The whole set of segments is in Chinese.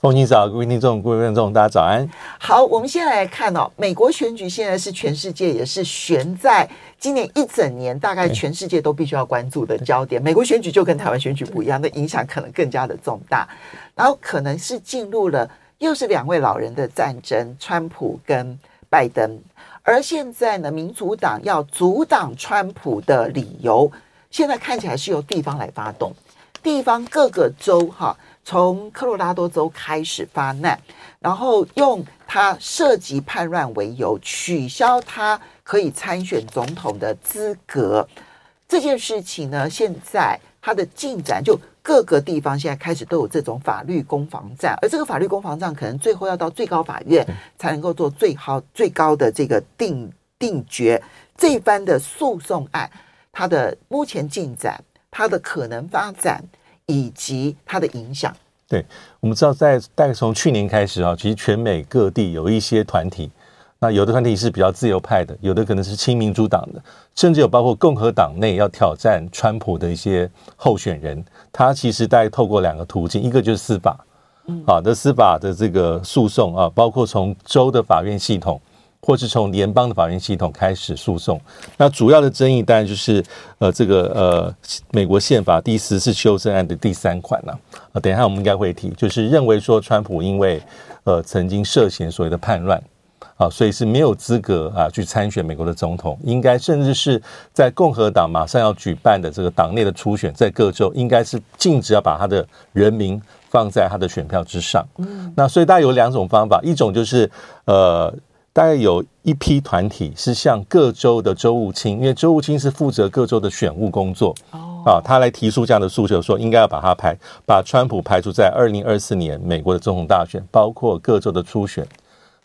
凤馨早，各位听众、各位观众，大家早安。好，我们先来看哦，美国选举现在是全世界也是悬在今年一整年，大概全世界都必须要关注的焦点。美国选举就跟台湾选举不一样，那影响可能更加的重大。然后可能是进入了又是两位老人的战争，川普跟拜登。而现在呢，民主党要阻挡川普的理由，现在看起来是由地方来发动，地方各个州哈。从科罗拉多州开始发难，然后用他涉及叛乱为由，取消他可以参选总统的资格。这件事情呢，现在他的进展就各个地方现在开始都有这种法律攻防战，而这个法律攻防战可能最后要到最高法院才能够做最好最高的这个定定决。这一番的诉讼案，它的目前进展，它的可能发展。以及它的影响。对，我们知道，在大概从去年开始啊，其实全美各地有一些团体，那有的团体是比较自由派的，有的可能是亲民主党的，甚至有包括共和党内要挑战川普的一些候选人。他其实大概透过两个途径，一个就是司法，好的司法的这个诉讼啊，包括从州的法院系统。或是从联邦的法院系统开始诉讼，那主要的争议当然就是呃这个呃美国宪法第十次修正案的第三款呐啊，等一下我们应该会提，就是认为说川普因为呃曾经涉嫌所谓的叛乱啊，所以是没有资格啊去参选美国的总统，应该甚至是在共和党马上要举办的这个党内的初选，在各州应该是禁止要把他的人民放在他的选票之上。嗯，那所以大概有两种方法，一种就是呃。大概有一批团体是向各州的州务卿，因为州务卿是负责各州的选务工作哦，啊，他来提出这样的诉求，说应该要把他排，把川普排除在二零二四年美国的总统大选，包括各州的初选，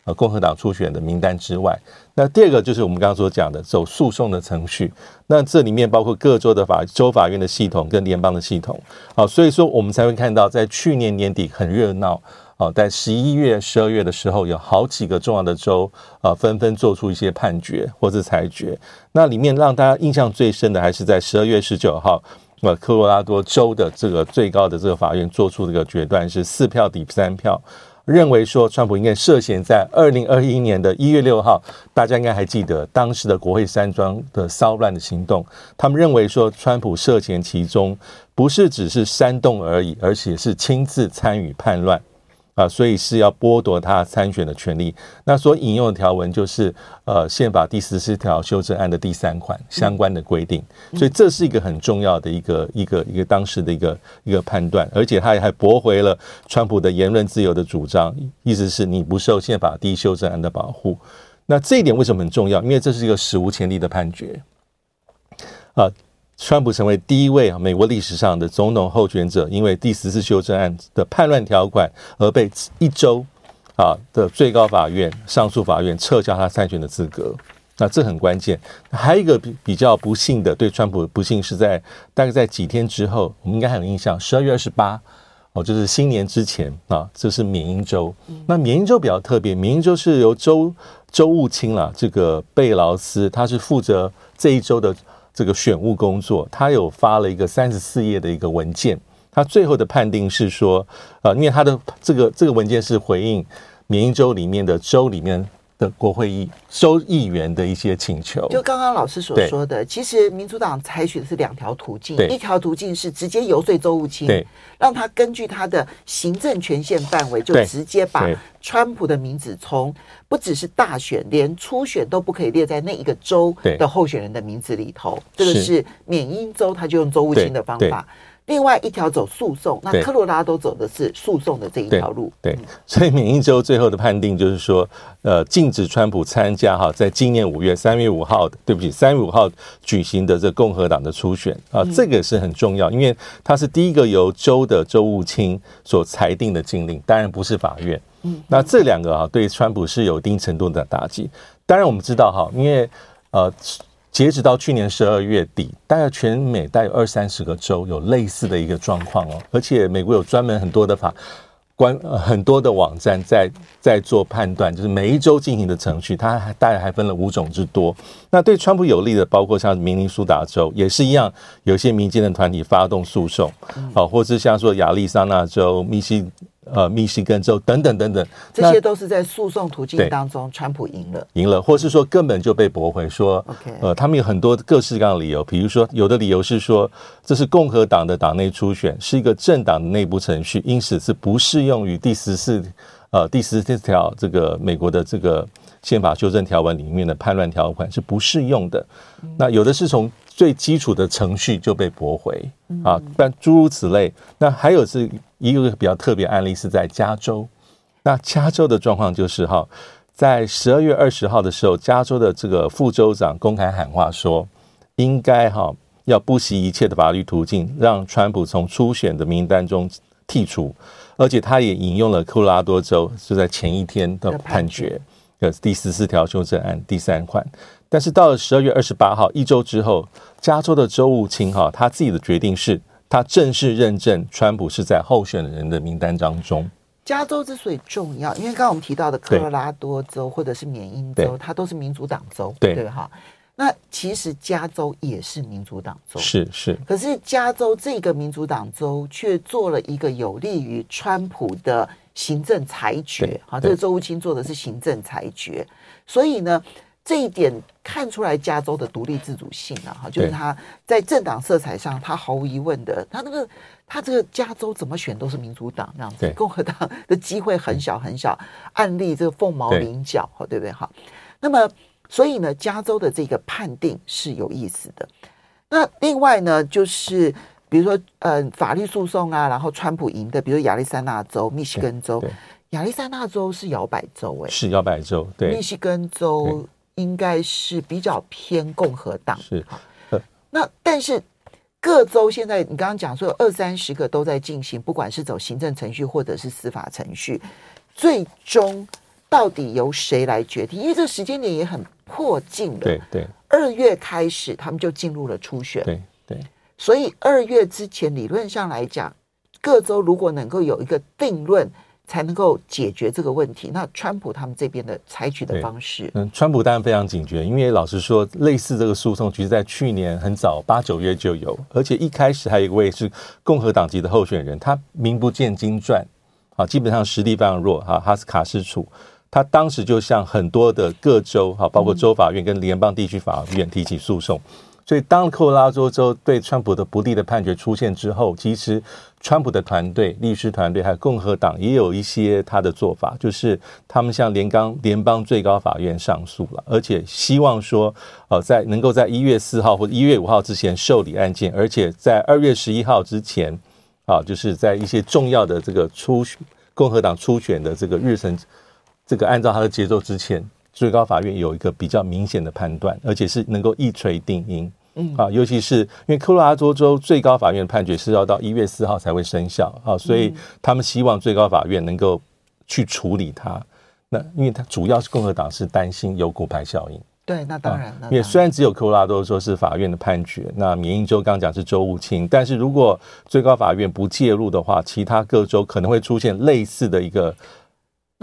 呃，共和党初选的名单之外。那第二个就是我们刚刚所讲的走诉讼的程序，那这里面包括各州的法州法院的系统跟联邦的系统，啊，所以说我们才会看到在去年年底很热闹。哦，在十一月、十二月的时候，有好几个重要的州啊，纷纷做出一些判决或者裁决。那里面让大家印象最深的，还是在十二月十九号，呃，科罗拉多州的这个最高的这个法院做出这个决断，是四票抵三票，认为说川普应该涉嫌在二零二一年的一月六号，大家应该还记得当时的国会山庄的骚乱的行动，他们认为说川普涉嫌其中，不是只是煽动而已，而且是亲自参与叛乱。啊，所以是要剥夺他参选的权利。那所引用的条文就是呃宪法第十四条修正案的第三款相关的规定。所以这是一个很重要的一个一个一个当时的一个一个判断，而且他也还驳回了川普的言论自由的主张，意思是你不受宪法第一修正案的保护。那这一点为什么很重要？因为这是一个史无前例的判决啊。川普成为第一位啊，美国历史上的总统候选者，因为第十四修正案的叛乱条款而被一周啊的最高法院、上诉法院撤销他参选的资格。那这很关键。还有一个比比较不幸的，对川普不幸是在大概在几天之后，我们应该很有印象，十二月二十八哦，就是新年之前啊，这是缅因州。那缅因州比较特别，缅因州是由州州务卿了，这个贝劳斯，他是负责这一州的。这个选务工作，他有发了一个三十四页的一个文件，他最后的判定是说，呃，因为他的这个这个文件是回应缅因州里面的州里面的国会议州议员的一些请求。就刚刚老师所说的，其实民主党采取的是两条途径，一条途径是直接游说周务清，让他根据他的行政权限范围，就直接把川普的名字从不只是大选，连初选都不可以列在那一个州的候选人的名字里头。这个是缅因州，他就用周务清的方法。另外一条走诉讼，那科罗拉多走的是诉讼的这一条路。对，所以缅因州最后的判定就是说，呃，禁止川普参加哈，在今年五月三月五号的，对不起，三月五号举行的这共和党的初选啊，这个是很重要，因为它是第一个由州的州务卿所裁定的禁令，当然不是法院。嗯，那这两个啊，对川普是有一定程度的打击。当然，我们知道哈，因为呃，截止到去年十二月底，大概全美大概有二三十个州有类似的一个状况哦，而且美国有专门很多的法。关很多的网站在在做判断，就是每一州进行的程序，它还大概还分了五种之多。那对川普有利的，包括像明尼苏达州也是一样，有些民间的团体发动诉讼，好，或是像说亚利桑那州、密西。呃，密西根州等等等等，这些都是在诉讼途径当中，川普赢了，赢了，或是说根本就被驳回，说呃，他们有很多各式各样的理由，比如说，有的理由是说，这是共和党的党内初选，是一个政党的内部程序，因此是不适用于第十四，呃，第十四条这个美国的这个宪法修正条文里面的叛乱条款是不适用的。那有的是从最基础的程序就被驳回啊，但诸如此类。那还有是一个比较特别案例是在加州。那加州的状况就是哈，在十二月二十号的时候，加州的这个副州长公开喊话说，应该哈要不惜一切的法律途径，让川普从初选的名单中剔除。而且他也引用了科罗拉多州是在前一天的判决，呃，第十四条修正案第三款。但是到了十二月二十八号，一周之后，加州的州务卿哈，他自己的决定是，他正式认证川普是在候选人的名单当中。加州之所以重要，因为刚刚我们提到的科罗拉多州或者是缅因州，它都是民主党州，对对哈。那其实加州也是民主党州，是是。可是加州这个民主党州却做了一个有利于川普的行政裁决，好，这个周务卿做的是行政裁决，所以呢。这一点看出来加州的独立自主性啊，哈，就是他在政党色彩上，他毫无疑问的，他那个他这个加州怎么选都是民主党这样子，共和党的机会很小很小，案例这个凤毛麟角，哈，对不对？哈，那么所以呢，加州的这个判定是有意思的。那另外呢，就是比如说，呃，法律诉讼啊，然后川普赢的，比如亚利桑那州、密西根州，亚利桑那州是摇摆州，哎，是摇摆州，对，密西根州。应该是比较偏共和党，是。那但是各州现在你刚刚讲说有二三十个都在进行，不管是走行政程序或者是司法程序，最终到底由谁来决定？因为这个时间点也很迫近了。对对。二月开始他们就进入了初选，对对。所以二月之前理论上来讲，各州如果能够有一个定论。才能够解决这个问题。那川普他们这边的采取的方式，嗯，川普当然非常警觉，因为老实说，类似这个诉讼，其实在去年很早八九月就有，而且一开始还有一位是共和党籍的候选人，他名不见经传，啊，基本上实力非常弱，哈，哈斯卡斯楚，他当时就向很多的各州，哈，包括州法院跟联邦地区法院提起诉讼。所以，当科罗拉多州对川普的不利的判决出现之后，其实川普的团队、律师团队还有共和党也有一些他的做法，就是他们向联邦联邦最高法院上诉了，而且希望说，呃，在能够在一月四号或者一月五号之前受理案件，而且在二月十一号之前，啊，就是在一些重要的这个初共和党初选的这个日程，这个按照他的节奏之前。最高法院有一个比较明显的判断，而且是能够一锤定音。嗯啊，尤其是因为科罗拉多州最高法院的判决是要到一月四号才会生效啊，所以他们希望最高法院能够去处理它。那因为它主要是共和党是担心有骨牌效应。对，那当然了。因为虽然只有科罗拉多州是法院的判决，那缅因州刚讲是州务卿，但是如果最高法院不介入的话，其他各州可能会出现类似的一个。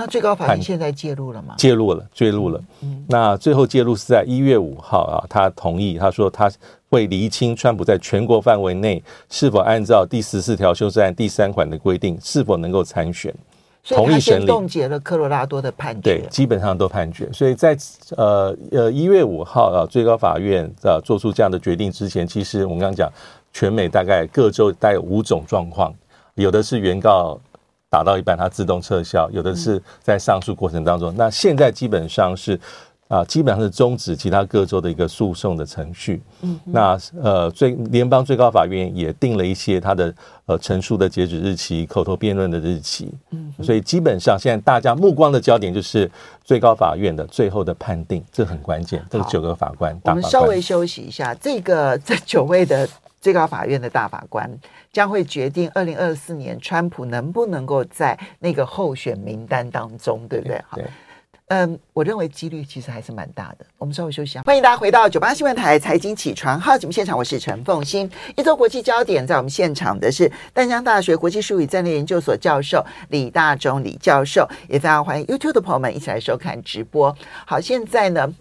那最高法院现在介入了吗？介入了，介入了。嗯，那最后介入是在一月五号啊，他同意，他说他会厘清川普在全国范围内是否按照第十四条修正案第三款的规定，是否能够参选。同意审理，冻结了科罗拉多的判决。对，基本上都判决。所以在呃呃一月五号啊，最高法院啊做出这样的决定之前，其实我们刚刚讲，全美大概各州带有五种状况，有的是原告。打到一半，它自动撤销；有的是在上诉过程当中。那现在基本上是啊，基本上是终止其他各州的一个诉讼的程序。嗯，那呃，最联邦最高法院也定了一些它的呃陈述的截止日期、口头辩论的日期。嗯，所以基本上现在大家目光的焦点就是最高法院的最后的判定，这很关键。这九个法官，法官，我们稍微休息一下。这个 这九位的最高法院的大法官将会决定二零二四年川普能不能够在那个候选名单当中，对不对？好。嗯，我认为几率其实还是蛮大的。我们稍微休息一下，欢迎大家回到九八新闻台财经起床号节目现场，我是陈凤欣。一周国际焦点，在我们现场的是淡江大学国际事务与战略研究所教授李大中李教授，也非常欢迎 YouTube 的朋友们一起来收看直播。好，现在呢。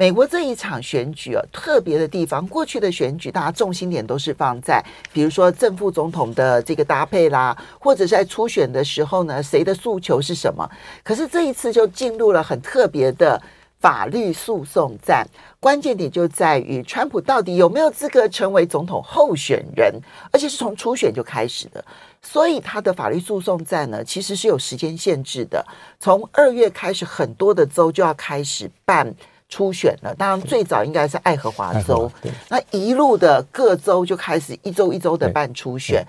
美国这一场选举啊，特别的地方，过去的选举大家重心点都是放在，比如说正副总统的这个搭配啦，或者是在初选的时候呢，谁的诉求是什么？可是这一次就进入了很特别的法律诉讼战，关键点就在于川普到底有没有资格成为总统候选人，而且是从初选就开始的，所以他的法律诉讼战呢，其实是有时间限制的，从二月开始，很多的州就要开始办。初选了，当然最早应该是爱荷华州，那一路的各州就开始一周一周的办初选。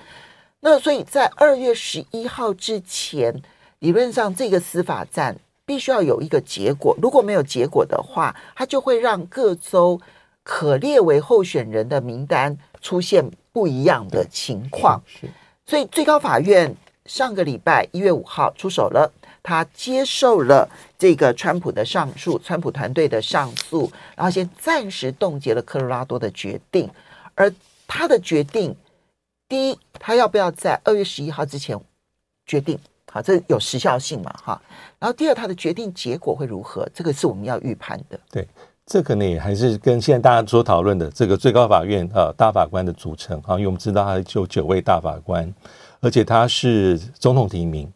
那所以在二月十一号之前，理论上这个司法战必须要有一个结果。如果没有结果的话，它就会让各州可列为候选人的名单出现不一样的情况。所以最高法院上个礼拜一月五号出手了。他接受了这个川普的上诉，川普团队的上诉，然后先暂时冻结了科罗拉多的决定。而他的决定，第一，他要不要在二月十一号之前决定？好，这有时效性嘛？哈。然后第二，他的决定结果会如何？这个是我们要预判的。对，这个呢也还是跟现在大家所讨论的这个最高法院呃大法官的组成啊，因为我们知道他有九位大法官，而且他是总统提名。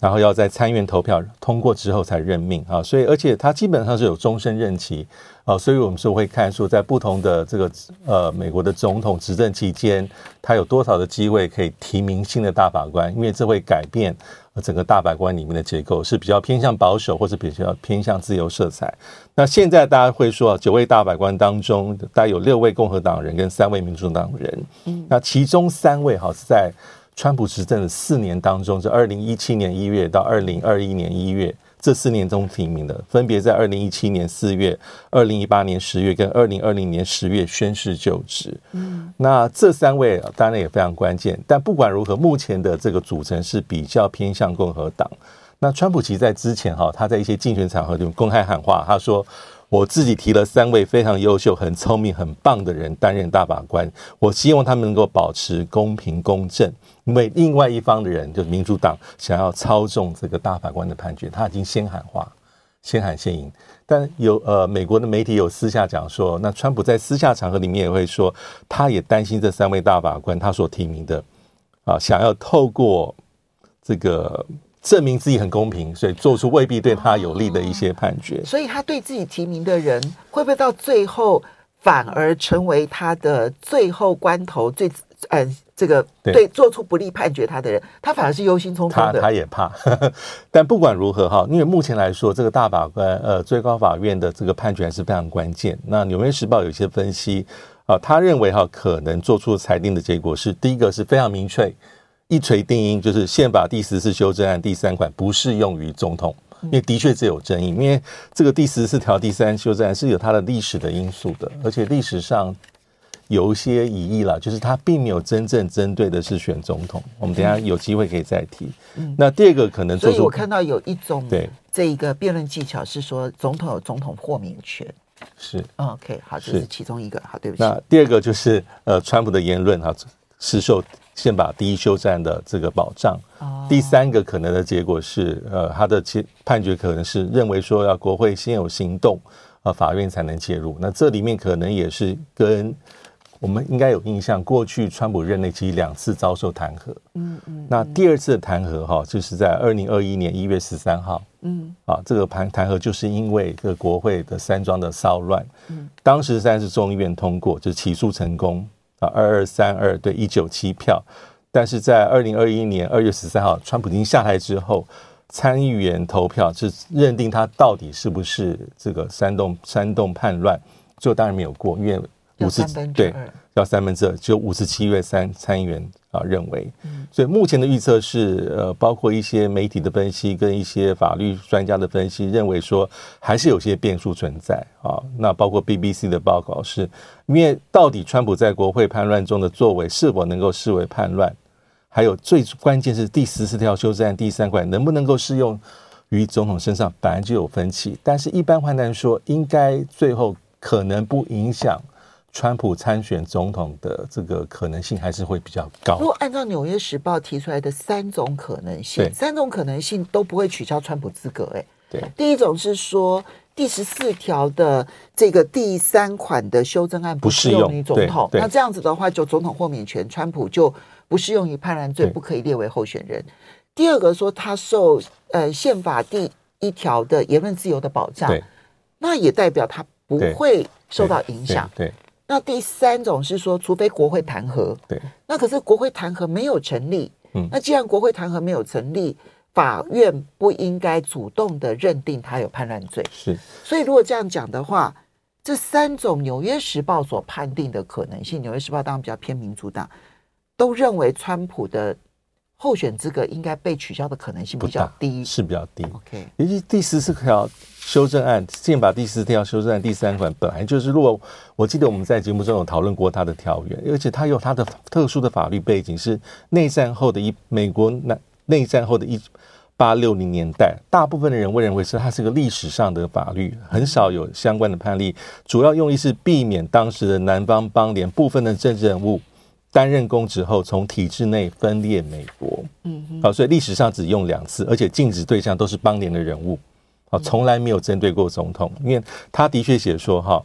然后要在参院投票通过之后才任命啊，所以而且他基本上是有终身任期啊，所以我们是会看说在不同的这个呃美国的总统执政期间，他有多少的机会可以提名新的大法官，因为这会改变整个大法官里面的结构，是比较偏向保守或者比较偏向自由色彩。那现在大家会说，九位大法官当中，大概有六位共和党人跟三位民主党人，嗯，那其中三位哈是在。川普执政的四年当中，是二零一七年一月到二零二一年一月这四年中提名的，分别在二零一七年四月、二零一八年十月跟二零二零年十月宣誓就职。嗯，那这三位当然也非常关键。但不管如何，目前的这个组成是比较偏向共和党。那川普其实在之前哈，他在一些竞选场合就公开喊话，他说。我自己提了三位非常优秀、很聪明、很棒的人担任大法官，我希望他们能够保持公平公正，因为另外一方的人就是民主党想要操纵这个大法官的判决，他已经先喊话，先喊先赢。但有呃，美国的媒体有私下讲说，那川普在私下场合里面也会说，他也担心这三位大法官他所提名的啊，想要透过这个。证明自己很公平，所以做出未必对他有利的一些判决。哦，所以他对自己提名的人，会不会到最后反而成为他的最后关头最嗯，这个对做出不利判决他的人，他反而是忧心忡忡的。他他也怕，但不管如何哈，因为目前来说，这个大法官呃最高法院的这个判决还是非常关键。那《纽约时报》有一些分析啊，他认为哈可能做出裁定的结果是第一个是非常明确。一锤定音，就是宪法第十四修正案第三款不适用于总统，因为的确是有争议，因为这个第十四条第三修正案是有它的历史的因素的，而且历史上有一些疑义啦，就是它并没有真正针对的是选总统。我们等一下有机会可以再提。那第二个可能，所以我看到有一种对这一个辩论技巧是说，总统有总统豁免权，是 OK 好，这是其中一个好，对不起。那第二个就是呃，川普的言论哈，是受。宪法第一修正案的这个保障，第三个可能的结果是，呃，他的判决可能是认为说要国会先有行动，呃，法院才能介入。那这里面可能也是跟我们应该有印象，过去川普任内其实两次遭受弹劾，嗯嗯，那第二次的弹劾哈，就是在二零二一年一月十三号，嗯，啊，这个弹弹劾就是因为这个国会的山庄的骚乱，嗯，当时三是众议院通过，就是起诉成功。二二三二对一九七票，但是在二零二一年二月十三号，川普已经下台之后，参议员投票，是认定他到底是不是这个煽动煽动叛乱，最后当然没有过，因为五十对要三分之二，只有五十七位参参议员啊认为，所以目前的预测是，呃，包括一些媒体的分析跟一些法律专家的分析，认为说还是有些变数存在啊。那包括 BBC 的报告是，因为到底川普在国会叛乱中的作为是否能够视为叛乱，还有最关键是第十四条修正案第三款能不能够适用于总统身上，本来就有分歧，但是一般判断说，应该最后可能不影响。川普参选总统的这个可能性还是会比较高。如果按照《纽约时报》提出来的三种可能性，三种可能性都不会取消川普资格。哎，对，第一种是说第十四条的这个第三款的修正案不适用于总统，那这样子的话，就总统豁免权，川普就不适用于叛乱罪，不可以列为候选人。第二个说他受呃宪法第一条的言论自由的保障，那也代表他不会受到影响。对。那第三种是说，除非国会弹劾，对，那可是国会弹劾没有成立，嗯，那既然国会弹劾没有成立，法院不应该主动的认定他有叛乱罪，是。所以如果这样讲的话，这三种《纽约时报》所判定的可能性，《纽约时报》当然比较偏民主党，都认为川普的。候选资格应该被取消的可能性比较低，是比较低。OK，尤其第十四条修正案，宪法第十四条修正案第三款本来就是，如果我记得我们在节目中有讨论过它的条文，而且它有它的特殊的法律背景，是内战后的一美国内内战后的一八六零年代，大部分的人会认为是它是个历史上的法律，很少有相关的判例，主要用意是避免当时的南方邦联部分的政治人物。担任公职后，从体制内分裂美国，嗯，好，所以历史上只用两次，而且禁止对象都是邦联的人物，好，从来没有针对过总统，因为他的确写说，哈，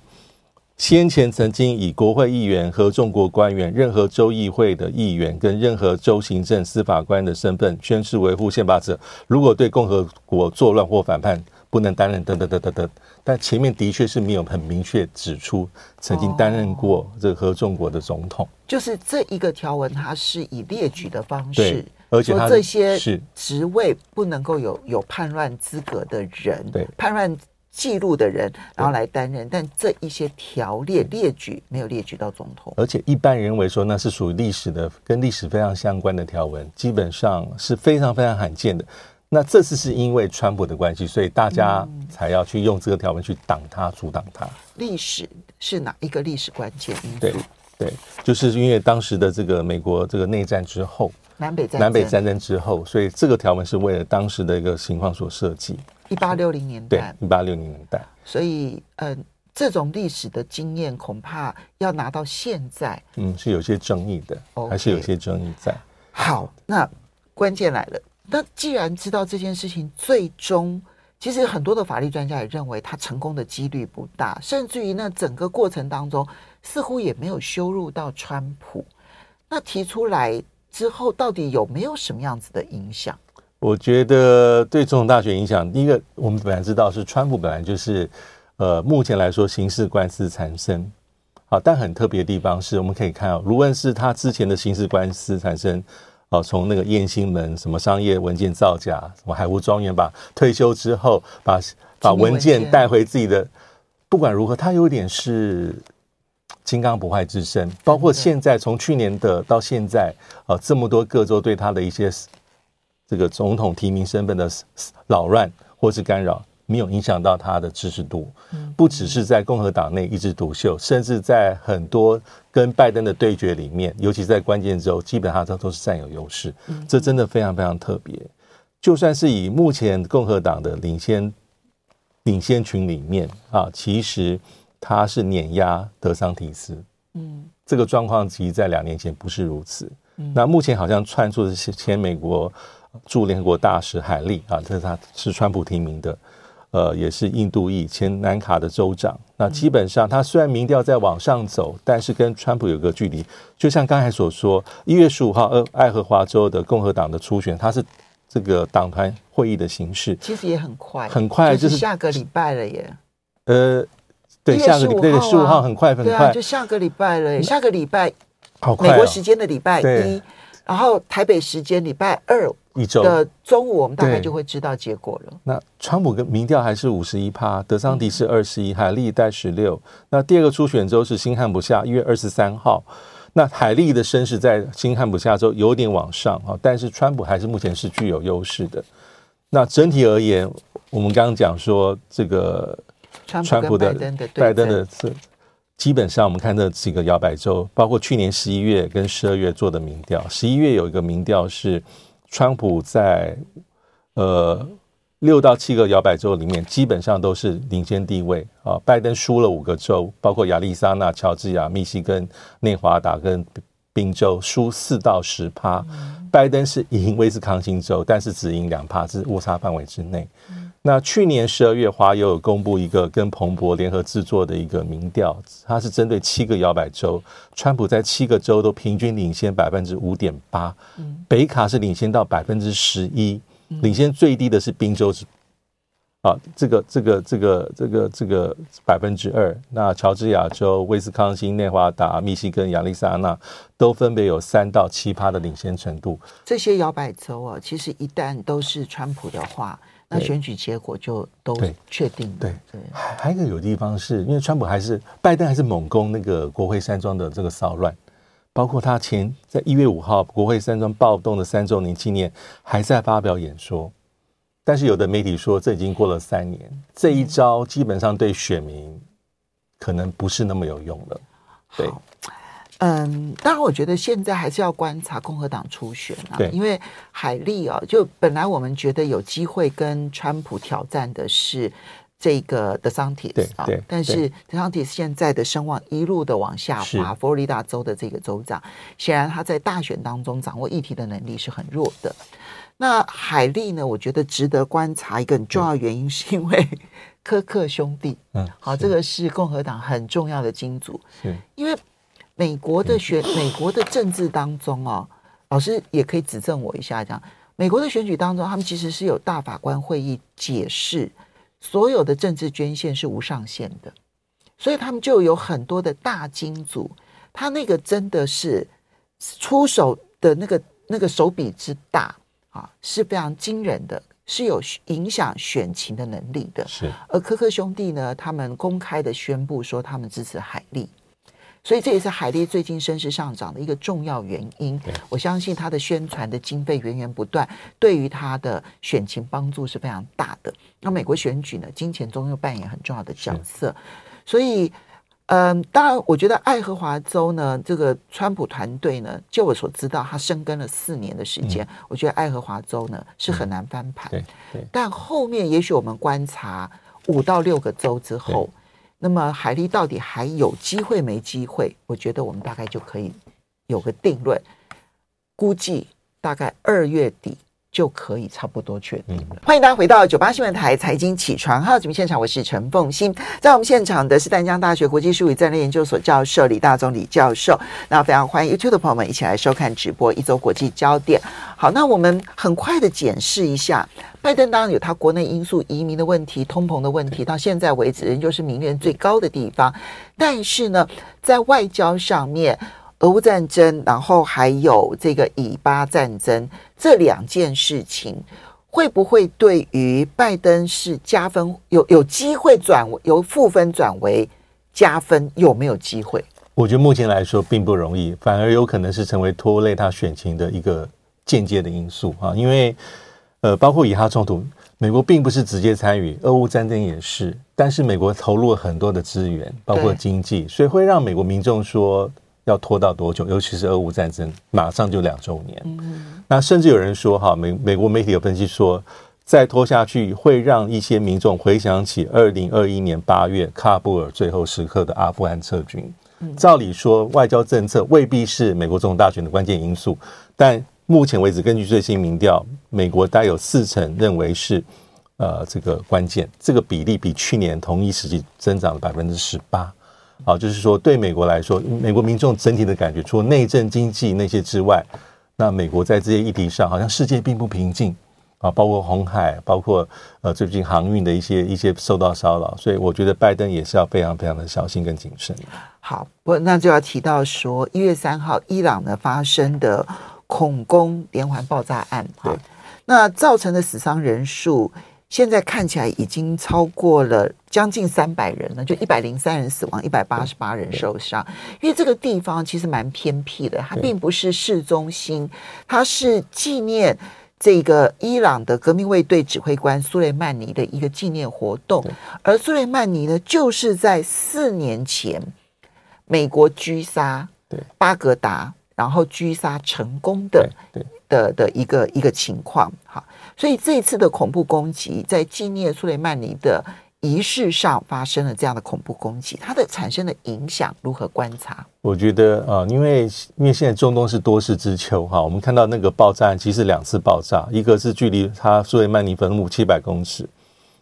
先前曾经以国会议员和中国官员、任何州议会的议员跟任何州行政司法官的身份宣誓维护宪法者，如果对共和国作乱或反叛，不能担任，等等等等等。但前面的确是没有很明确指出曾经担任过这个合众国的总统，就是这一个条文，它是以列举的方式，而且这些职位不能够有有叛乱资格的人，对，叛乱记录的人，然后来担任，但这一些条列列举没有列举到总统，而且一般认为说那是属于历史的，跟历史非常相关的条文，基本上是非常非常罕见的。那这次是因为川普的关系，所以大家才要去用这个条文去挡他、阻挡他。历史是哪一个历史关键因素？对对，就是因为当时的这个美国这个内战之后，南北战南北战争之后，所以这个条文是为了当时的一个情况所设计。一八六零年代，对，一八六零年代。所以，嗯、呃，这种历史的经验恐怕要拿到现在，嗯，是有些争议的.还是有些争议在。好，那关键来了。那既然知道这件事情，最终其实很多的法律专家也认为他成功的几率不大，甚至于那整个过程当中似乎也没有羞辱到川普。那提出来之后，到底有没有什么样子的影响？我觉得对总统大选影响，第一个我们本来知道是川普本来就是呃，目前来说刑事官司缠身，好，但很特别的地方是我们可以看到，无论是他之前的刑事官司缠身。哦，从那个燕兴门什么商业文件造假，什么海湖庄园，把退休之后把把文件带回自己的，不管如何，他有点是金刚不坏之身。包括现在从去年的到现在，呃，这么多各州对他的一些这个总统提名身份的扰乱或是干扰。没有影响到他的支持度，不只是在共和党内一枝独秀，甚至在很多跟拜登的对决里面，尤其在关键州，基本上都都是占有优势。这真的非常非常特别。就算是以目前共和党的领先领先群里面啊，其实他是碾压德桑提斯。嗯，这个状况其实在两年前不是如此。那目前好像窜出的是前美国驻联合国大使海利啊，这是他是川普提名的。呃，也是印度裔前南卡的州长。那基本上，他虽然民调在往上走，但是跟川普有个距离。就像刚才所说，一月十五号，呃，爱荷华州的共和党的初选，他是这个党团会议的形式，其实也很快，很快，就是下个礼拜了耶。呃，对，下个礼拜对十五号很快，很快，啊，就下个礼拜了耶。下个礼拜，好快，美国时间的礼拜一，然后台北时间礼拜二一周的中午，我们大概就会知道结果了。那川普跟民调还是五十一趴，德桑迪是二十一，海利带十六。那第二个初选州是新罕布夏，一月二十三号。那海利的声势在新罕布夏州有点往上啊，但是川普还是目前是具有优势的。那整体而言，我们刚刚讲说这个川普的拜登的这基本上我们看这几个摇摆州，包括去年十一月跟十二月做的民调，十一月有一个民调是川普在呃六到七个摇摆州里面基本上都是领先地位。啊，拜登输了五个州，包括亚利桑那、乔治亚、密西根、内华达跟宾州，输四到十趴。拜登是赢威斯康星州，但是只赢两趴，是误差范围之内。那去年十二月，华友有公布一个跟彭博联合制作的一个民调，它是针对七个摇摆州，川普在七个州都平均领先百分之五点八，北卡是领先到百分之十一。领先最低的是宾州，是啊，这个这个这个这个这个百分之二。那乔治亚州、威斯康星、内华达、密西根、亚利桑那都分别有三到七趴的领先程度。这些摇摆州啊，其实一旦都是川普的话，那选举结果就都确定。对对，还有一个有地方是因为川普还是拜登还是猛攻那个国会山庄的这个骚乱。包括他前在一月五号国会山庄暴动的三周年纪念，还在发表演说，但是有的媒体说这已经过了三年，这一招基本上对选民可能不是那么有用了。对，嗯，当然我觉得现在还是要观察共和党初选啊，对，因为海利啊，就本来我们觉得有机会跟川普挑战的是。这个德桑蒂斯啊，但是德桑蒂斯现在的声望一路的往下滑。佛罗里达州的这个州长，显然他在大选当中掌握议题的能力是很弱的。那海莉呢？我觉得值得观察一个很重要原因，是因为柯克兄弟。嗯，好，这个是共和党很重要的金主。是，因为美国的选，美国的政治当中哦，老师也可以指正我一下，这样，美国的选举当中，他们其实是有大法官会议解释。所有的政治捐献是无上限的，所以他们就有很多的大金主，他那个真的是出手的那个那个手笔之大啊，是非常惊人的，是有影响选情的能力的。是，而科克兄弟呢，他们公开的宣布说他们支持海莉。所以这也是海莉最近声势上涨的一个重要原因。我相信他的宣传的经费源源不断，对于他的选情帮助是非常大的。那美国选举呢，金钱中又扮演很重要的角色。所以，嗯，当然，我觉得爱荷华州呢，这个川普团队呢，就我所知道，他深耕了四年的时间，我觉得爱荷华州呢是很难翻盘。对对。但后面也许我们观察五到六个州之后。那么海莉到底还有机会没机会？我觉得我们大概就可以有个定论，估计大概二月底就可以差不多确定了。欢迎大家回到九八新闻台财经起床号节目现场，我是陈凤欣，在我们现场的是淡江大学国际术语战略研究所教授李大宗李教授。那非常欢迎 YouTube 的朋友们一起来收看直播，一周国际焦点。好，那我们很快的检视一下。拜登当然有他国内因素、移民的问题、通膨的问题，到现在为止仍旧是民怨最高的地方。但是呢，在外交上面，俄乌战争，然后还有这个以巴战争这两件事情，会不会对于拜登是加分？有有机会转由负分转为加分？有没有机会？我觉得目前来说并不容易，反而有可能是成为拖累他选情的一个间接的因素啊，因为。呃，包括以哈冲突，美国并不是直接参与，俄乌战争也是，但是美国投入了很多的资源，包括经济，所以会让美国民众说要拖到多久？尤其是俄乌战争，马上就两周年。嗯，那甚至有人说，哈，美美国媒体有分析说，再拖下去会让一些民众回想起二零二一年八月喀布尔最后时刻的阿富汗撤军。照理说，外交政策未必是美国总统大选的关键因素，但。目前为止，根据最新民调，美国大概有四成认为是，呃，这个关键，这个比例比去年同一时期增长了百分之十八。好，就是说对美国来说，美国民众整体的感觉，除了内政、经济那些之外，那美国在这些议题上，好像世界并不平静啊，包括红海，包括呃最近航运的一些一些受到骚扰，所以我觉得拜登也是要非常非常的小心跟谨慎。好，不，那就要提到说，一月三号伊朗呢发生的。恐攻连环爆炸案，哈，那造成的死伤人数，现在看起来已经超过了将近三百人了，就一百零三人死亡，一百八十八人受伤。因为这个地方其实蛮偏僻的，它并不是市中心，它是纪念这个伊朗的革命卫队指挥官苏雷曼尼的一个纪念活动。而苏雷曼尼呢，就是在四年前美国狙杀巴格达，然后狙杀成功的。的的一个一个情况，哈，所以这一次的恐怖攻击，在纪念苏雷曼尼的仪式上发生了这样的恐怖攻击，它的产生的影响如何观察？我觉得啊，因为因为现在中东是多事之秋，哈，我们看到那个爆炸案其实两次爆炸，一个是距离他苏雷曼尼坟墓七百公尺，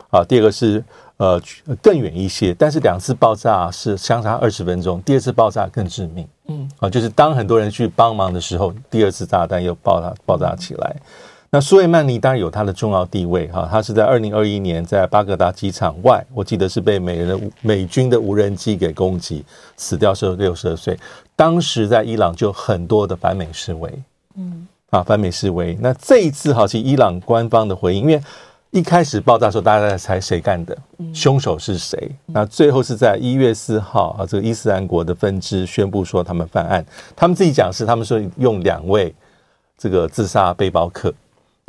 啊，第二个是呃更远一些，但是两次爆炸是相差二十分钟，第二次爆炸更致命。嗯，啊，就是当很多人去帮忙的时候，第二次炸弹又爆炸爆炸起来。那苏雷曼尼当然有他的重要地位哈，他是在二零二一年在巴格达机场外，我记得是被美人的美军的无人机给攻击，死掉是六十二岁。当时在伊朗就很多的反美示威，嗯，啊，反美示威。那这一次好像伊朗官方的回应，因为。一开始爆炸的时候，大家在猜谁干的，凶手是谁？那最后是在一月四号啊，这个伊斯兰国的分支宣布说他们犯案，他们自己讲是他们说用两位这个自杀背包客。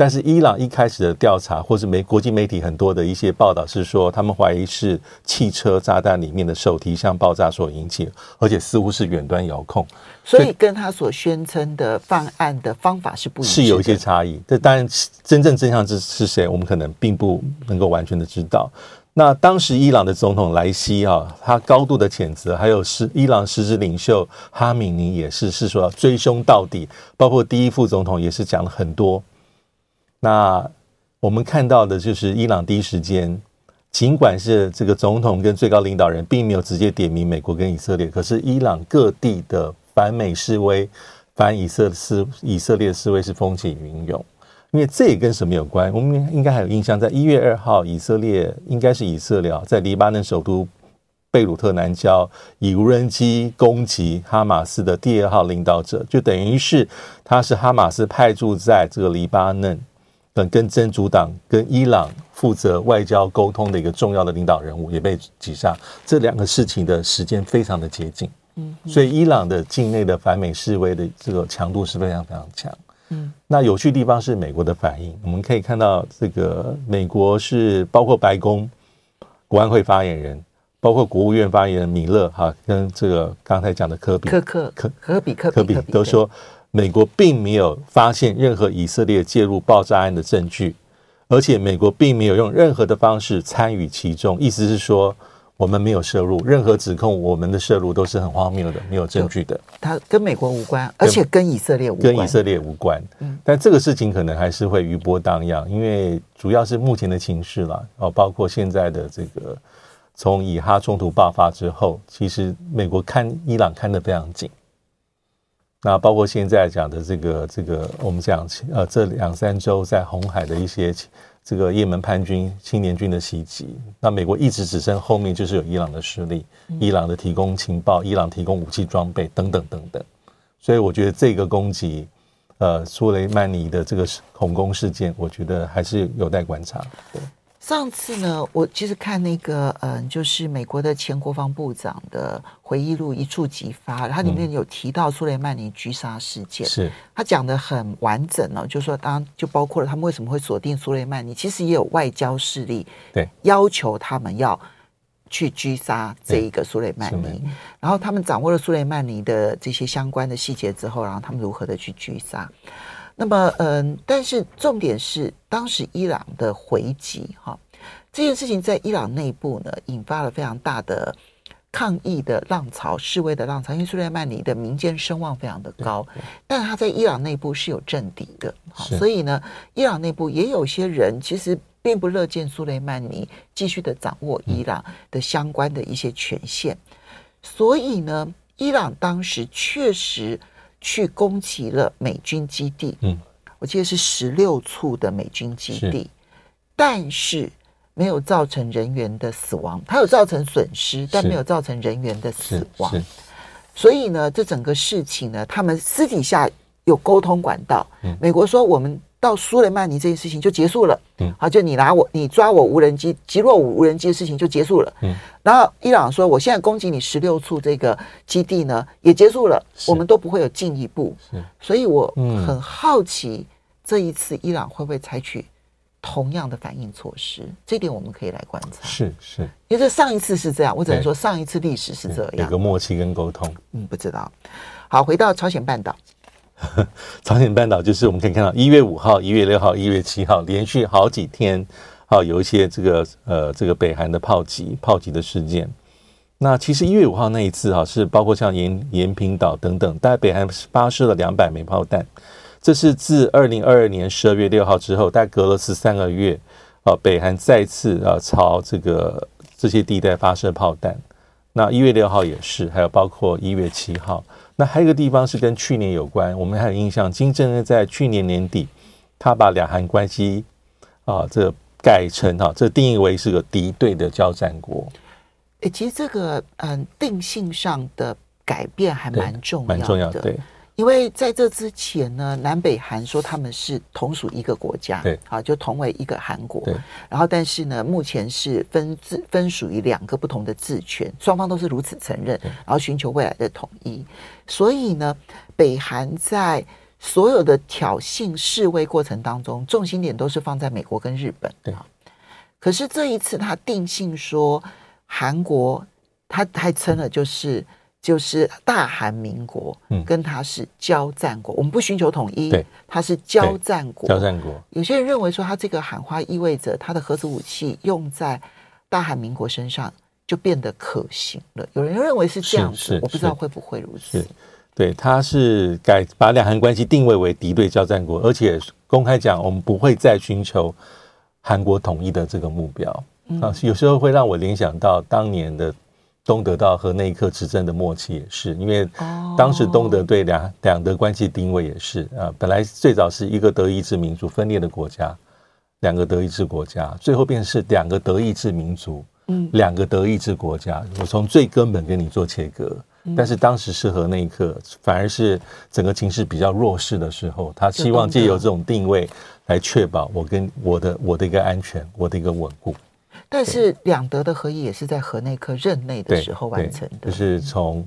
但是伊朗一开始的调查，或是媒国际媒体很多的一些报道是说，他们怀疑是汽车炸弹里面的手提箱爆炸所引起，而且似乎是远端遥控，所以跟他所宣称的犯案的方法是不一样，是有一些差异。这当然，真正真相是是谁，我们可能并不能够完全的知道。那当时伊朗的总统莱西啊，他高度的谴责，还有是伊朗实质领袖哈米尼也是是说要追凶到底，包括第一副总统也是讲了很多。那我们看到的就是伊朗第一时间，尽管是这个总统跟最高领导人并没有直接点名美国跟以色列，可是伊朗各地的反美示威、反以色示以色列示威是风起云涌。因为这也跟什么有关？我们应该还有印象，在一月二号，以色列应该是以色列在黎巴嫩首都贝鲁特南郊以无人机攻击哈马斯的第二号领导者，就等于是他是哈马斯派驻在这个黎巴嫩。跟真主党跟伊朗负责外交沟通的一个重要的领导人物也被击杀，这两个事情的时间非常的接近，嗯，所以伊朗的境内的反美示威的这个强度是非常非常强，嗯，那有趣的地方是美国的反应，我们可以看到这个美国是包括白宫国安会发言人，包括国务院发言人米勒哈，跟这个刚才讲的科比，科科科科比科科比都说。美国并没有发现任何以色列介入爆炸案的证据，而且美国并没有用任何的方式参与其中。意思是说，我们没有涉入任何指控，我们的涉入都是很荒谬的，没有证据的。它跟美国无关，而且跟以色列无关。跟以色列无关。嗯，但这个事情可能还是会余波荡漾，因为主要是目前的情势了。哦，包括现在的这个从以哈冲突爆发之后，其实美国看伊朗看得非常紧。那包括现在讲的这个这个，我们讲呃，这两三周在红海的一些这个也门叛军、青年军的袭击，那美国一直只剩后面就是有伊朗的势力，伊朗的提供情报、伊朗提供武器装备等等等等，所以我觉得这个攻击，呃，苏雷曼尼的这个恐攻事件，我觉得还是有待观察。对。上次呢，我其实看那个，嗯，就是美国的前国防部长的回忆录一触即发，它里面有提到苏雷曼尼狙杀事件，是。他讲的很完整哦，就是说当就包括了他们为什么会锁定苏雷曼尼，其实也有外交势力对。要求他们要去狙杀这一个苏雷曼尼，然后他们掌握了苏雷曼尼的这些相关的细节之后，然后他们如何的去狙杀。那么，嗯，但是重点是，当时伊朗的回击，哈，这件事情在伊朗内部呢，引发了非常大的抗议的浪潮、示威的浪潮。因为苏莱曼尼的民间声望非常的高，但他在伊朗内部是有政敌的，所以呢，伊朗内部也有些人其实并不乐见苏莱曼尼继续的掌握伊朗的相关的一些权限。所以呢，伊朗当时确实。去攻击了美军基地，嗯，我记得是十六处的美军基地，是，但是没有造成人员的死亡，它有造成损失，但没有造成人员的死亡。所以呢，这整个事情呢，他们私底下有沟通管道。嗯，美国说我们到苏雷曼尼这件事情就结束了，嗯，好，就你拿我，你抓我无人机击落我无人机的事情就结束了，嗯，然后伊朗说我现在攻击你十六处这个基地呢也结束了，我们都不会有进一步，是，所以我很好奇这一次伊朗会不会采取同样的反应措施，这点我们可以来观察，是是，因为这上一次是这样，我只能说上一次历史是这样，有个默契跟沟通，嗯，不知道，好，回到朝鲜半岛。朝鲜半岛就是我们可以看到，一月五号、一月六号、一月七号连续好几天，好有一些这个呃这个北韩的炮击、炮击的事件。那其实一月五号那一次哈，是包括像延延平岛等等，大概北韩发射了两百枚炮弹。这是自二零二二年十二月六号之后，大概隔了十三个月，啊，北韩再次啊朝这个这些地带发射炮弹。那一月六号也是，还有包括一月七号。那还有一个地方是跟去年有关，我们还有印象，金正恩在去年年底，他把两韩关系啊，这、改成哈、啊，这、定义为是个敌对的交战国。诶，其实这个嗯，定性上的改变还蛮重要的，蛮重要的，对。因为在这之前呢，南北韩说他们是同属一个国家，对，啊，就同为一个韩国，对。然后，但是呢，目前是分治分属于两个不同的治权，双方都是如此承认，然后寻求未来的统一。所以呢，北韩在所有的挑衅示威过程当中，重心点都是放在美国跟日本，对。可是这一次他定性说韩国，他还称了就是。就是大韩民国，跟他是交战国，嗯、我们不寻求统一，对，他是交战国。交战国，有些人认为说，他这个喊话意味着他的核子武器用在大韩民国身上就变得可行了。有人认为是这样子，我不知道会不会如此。对，他是改把两韩关系定位为敌对交战国，而且公开讲，我们不会再寻求韩国统一的这个目标。嗯、啊，有时候会让我联想到当年的。东德到和那一刻执政的默契也是，因为当时东德对两两德关系定位也是啊，本来最早是一个德意志民族分裂的国家，两个德意志国家，最后变成是两个德意志民族，嗯，两个德意志国家，我从最根本跟你做切割，但是当时是和那一刻反而是整个情势比较弱势的时候，他希望借由这种定位来确保我跟我的我的一个安全，我的一个稳固。但是两德的合议也是在河内克任内的时候完成的，就是从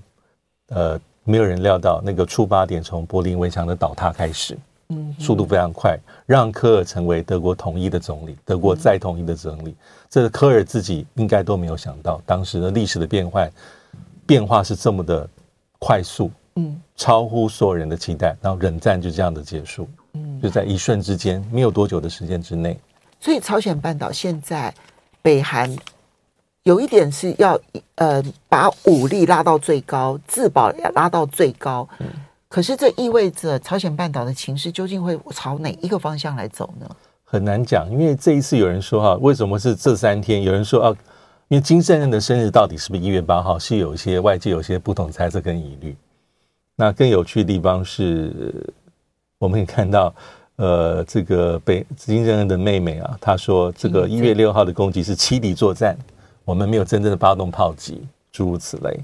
呃没有人料到那个出发点从柏林围墙的倒塌开始，嗯，速度非常快，让科尔成为德国统一的总理，德国再统一的总理，这个科尔自己应该都没有想到，当时的历史的变换变化是这么的快速，嗯，超乎所有人的期待，然后冷战就这样的结束，嗯，就在一瞬之间，没有多久的时间之内，所以朝鲜半岛现在。北韩有一点是要呃把武力拉到最高，自保拉到最高。嗯，可是这意味着朝鲜半岛的情势究竟会朝哪一个方向来走呢？很难讲，因为这一次有人说哈，为什么是这三天？有人说啊，因为金正恩的生日到底是不是一月八号？是有一些外界有些不同猜测跟疑虑。那更有趣的地方是，我们可以看到。呃，这个北金正恩的妹妹啊，她说这个一月六号的攻击是欺敌作战，我们没有真正的发动炮击，诸如此类。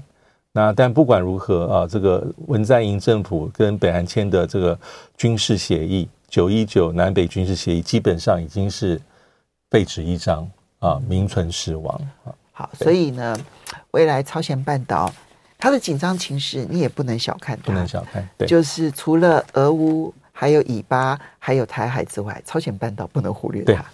那但不管如何啊，这个文在寅政府跟北韩签的这个军事协议九一九南北军事协议，基本上已经是废纸一张啊，名存实亡啊。好，所以呢，未来朝鲜半岛它的紧张情势，你也不能小看它，不能小看，对，就是除了俄乌。还有以巴，还有台海之外，朝鲜半岛不能忽略它。